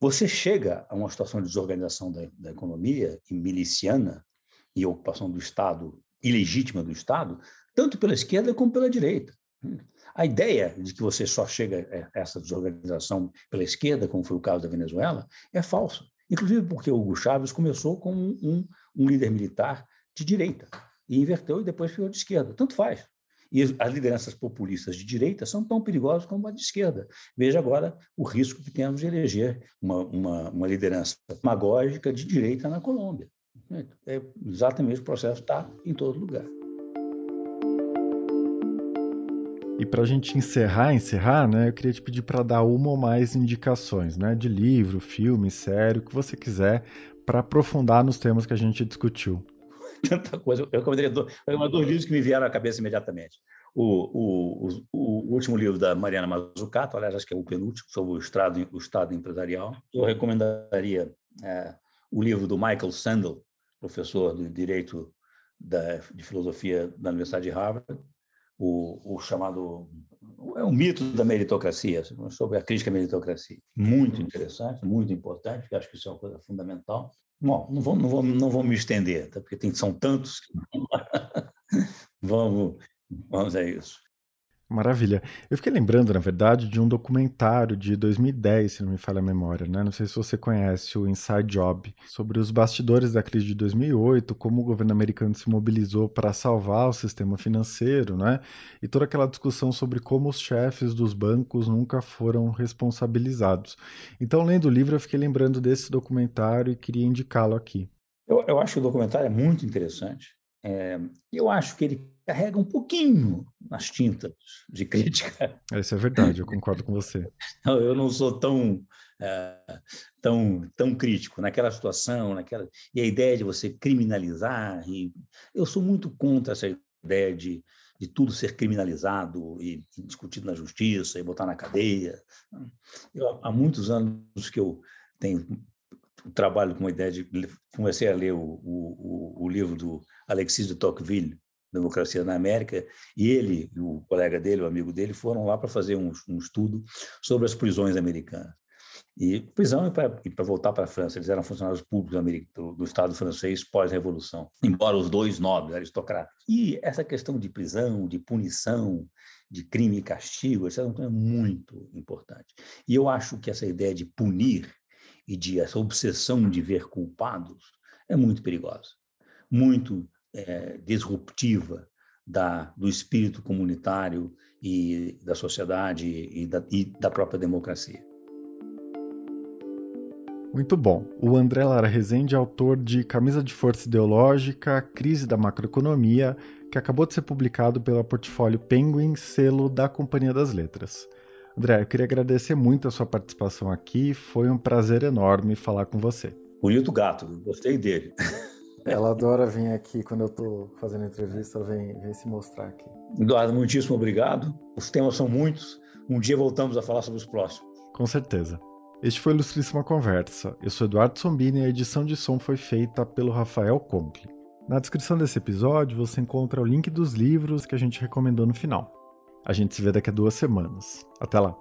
você chega a uma situação de desorganização da, da economia e miliciana e ocupação do Estado ilegítima do Estado, tanto pela esquerda como pela direita. A ideia de que você só chega a essa desorganização pela esquerda, como foi o caso da Venezuela, é falsa. Inclusive porque o Hugo Chávez começou como um, um líder militar de direita e inverteu e depois ficou de esquerda. Tanto faz. E as lideranças populistas de direita são tão perigosas como a de esquerda. Veja agora o risco que temos de eleger uma, uma, uma liderança demagógica de direita na Colômbia. É exatamente o processo está em todo lugar. E para a gente encerrar, encerrar, né, eu queria te pedir para dar uma ou mais indicações, né, de livro, filme, série, o que você quiser, para aprofundar nos temas que a gente discutiu. Tanta coisa. Eu recomendaria dois, dois livros que me vieram à cabeça imediatamente. O, o, o, o, último livro da Mariana Mazzucato, aliás, acho que é o penúltimo, sobre o Estado, o estado empresarial. Eu recomendaria é, o livro do Michael Sandel, professor de Direito da, de Filosofia da Universidade de Harvard, o, o chamado é um mito da meritocracia, sobre a crítica à meritocracia. Muito interessante, muito importante, acho que isso é uma coisa fundamental. Bom, não vou, não vou, não vou me estender, tá? porque tem, são tantos. vamos, Vamos a isso. Maravilha. Eu fiquei lembrando, na verdade, de um documentário de 2010, se não me falha a memória, né? Não sei se você conhece o Inside Job, sobre os bastidores da crise de 2008, como o governo americano se mobilizou para salvar o sistema financeiro, né? E toda aquela discussão sobre como os chefes dos bancos nunca foram responsabilizados. Então, lendo o livro, eu fiquei lembrando desse documentário e queria indicá-lo aqui. Eu, eu acho que o documentário é muito interessante. É, eu acho que ele carrega um pouquinho nas tintas de crítica. Isso é verdade, eu concordo com você. Eu não sou tão, é, tão, tão crítico naquela situação, naquela e a ideia de você criminalizar. E eu sou muito contra essa ideia de, de tudo ser criminalizado e, e discutido na justiça e botar na cadeia. Eu, há muitos anos que eu tenho trabalho com a ideia de comecei a ler o, o, o livro do Alexis de Tocqueville Democracia na América, e ele o colega dele, o amigo dele, foram lá para fazer um, um, estudo sobre as prisões americanas. E prisão e para voltar para a França, eles eram funcionários públicos do, do Estado francês pós-revolução, embora os dois nobres, aristocratas. E essa questão de prisão, de punição, de crime e castigo, isso é muito importante. E eu acho que essa ideia de punir e de essa obsessão de ver culpados é muito perigosa, muito é, disruptiva da, do espírito comunitário e da sociedade e da, e da própria democracia. Muito bom. O André Lara Rezende é autor de Camisa de Força Ideológica, Crise da Macroeconomia, que acabou de ser publicado pela Portfólio Penguin, selo da Companhia das Letras. André, eu queria agradecer muito a sua participação aqui, foi um prazer enorme falar com você. Bonito gato, gostei dele. Ela adora vir aqui quando eu estou fazendo entrevista, ela vem, vem se mostrar aqui. Eduardo, muitíssimo obrigado. Os temas são muitos. Um dia voltamos a falar sobre os próximos. Com certeza. Este foi Ilustríssima Conversa. Eu sou Eduardo Sombini e a edição de som foi feita pelo Rafael Conkle. Na descrição desse episódio você encontra o link dos livros que a gente recomendou no final. A gente se vê daqui a duas semanas. Até lá!